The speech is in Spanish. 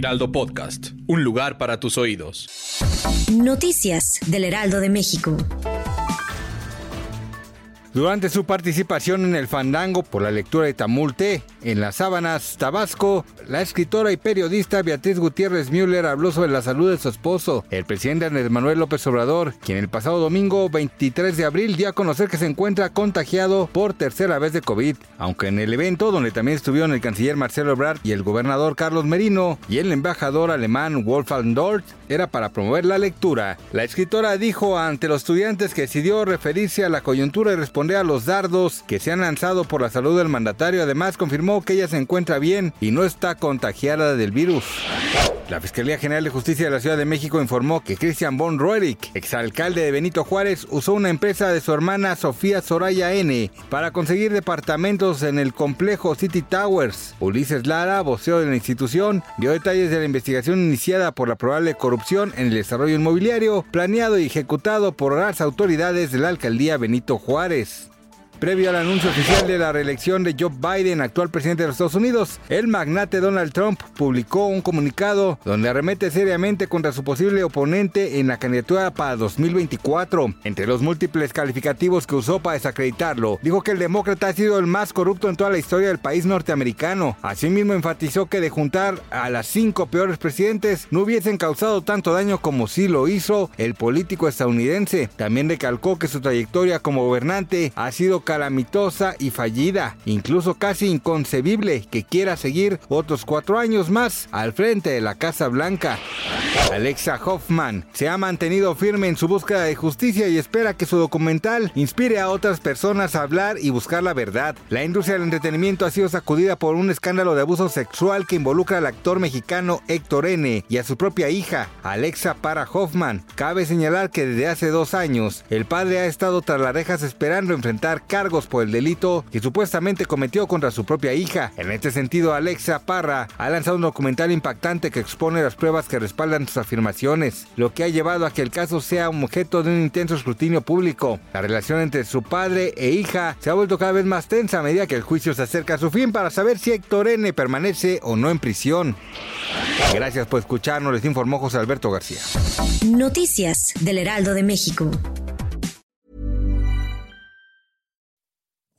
Heraldo Podcast, un lugar para tus oídos. Noticias del Heraldo de México. Durante su participación en el Fandango por la lectura de Tamulte en las Sábanas, Tabasco, la escritora y periodista Beatriz Gutiérrez Müller habló sobre la salud de su esposo, el presidente Andrés Manuel López Obrador, quien el pasado domingo 23 de abril dio a conocer que se encuentra contagiado por tercera vez de COVID, aunque en el evento donde también estuvieron el canciller Marcelo Ebrard y el gobernador Carlos Merino y el embajador alemán Wolfgang Dort, era para promover la lectura. La escritora dijo ante los estudiantes que decidió referirse a la coyuntura y responder a los dardos que se han lanzado por la salud del mandatario. Además, confirmó que ella se encuentra bien y no está contagiada del virus. La Fiscalía General de Justicia de la Ciudad de México informó que Christian von Roerich, exalcalde de Benito Juárez, usó una empresa de su hermana Sofía Soraya N para conseguir departamentos en el complejo City Towers. Ulises Lara, voceo de la institución, dio detalles de la investigación iniciada por la probable corrupción en el desarrollo inmobiliario planeado y ejecutado por las autoridades de la alcaldía Benito Juárez. Previo al anuncio oficial de la reelección de Joe Biden, actual presidente de los Estados Unidos, el magnate Donald Trump publicó un comunicado donde arremete seriamente contra su posible oponente en la candidatura para 2024. Entre los múltiples calificativos que usó para desacreditarlo, dijo que el demócrata ha sido el más corrupto en toda la historia del país norteamericano. Asimismo, enfatizó que de juntar a las cinco peores presidentes no hubiesen causado tanto daño como sí lo hizo el político estadounidense. También recalcó que su trayectoria como gobernante ha sido calamitosa y fallida, incluso casi inconcebible que quiera seguir otros cuatro años más al frente de la Casa Blanca. Alexa Hoffman se ha mantenido firme en su búsqueda de justicia y espera que su documental inspire a otras personas a hablar y buscar la verdad. La industria del entretenimiento ha sido sacudida por un escándalo de abuso sexual que involucra al actor mexicano Héctor N. y a su propia hija, Alexa Para Hoffman. Cabe señalar que desde hace dos años, el padre ha estado tras las rejas esperando enfrentar cargos por el delito que supuestamente cometió contra su propia hija. En este sentido, Alexa Parra ha lanzado un documental impactante que expone las pruebas que respaldan sus afirmaciones, lo que ha llevado a que el caso sea un objeto de un intenso escrutinio público. La relación entre su padre e hija se ha vuelto cada vez más tensa a medida que el juicio se acerca a su fin para saber si Héctor N permanece o no en prisión. Gracias por escucharnos, les informó José Alberto García. Noticias del Heraldo de México.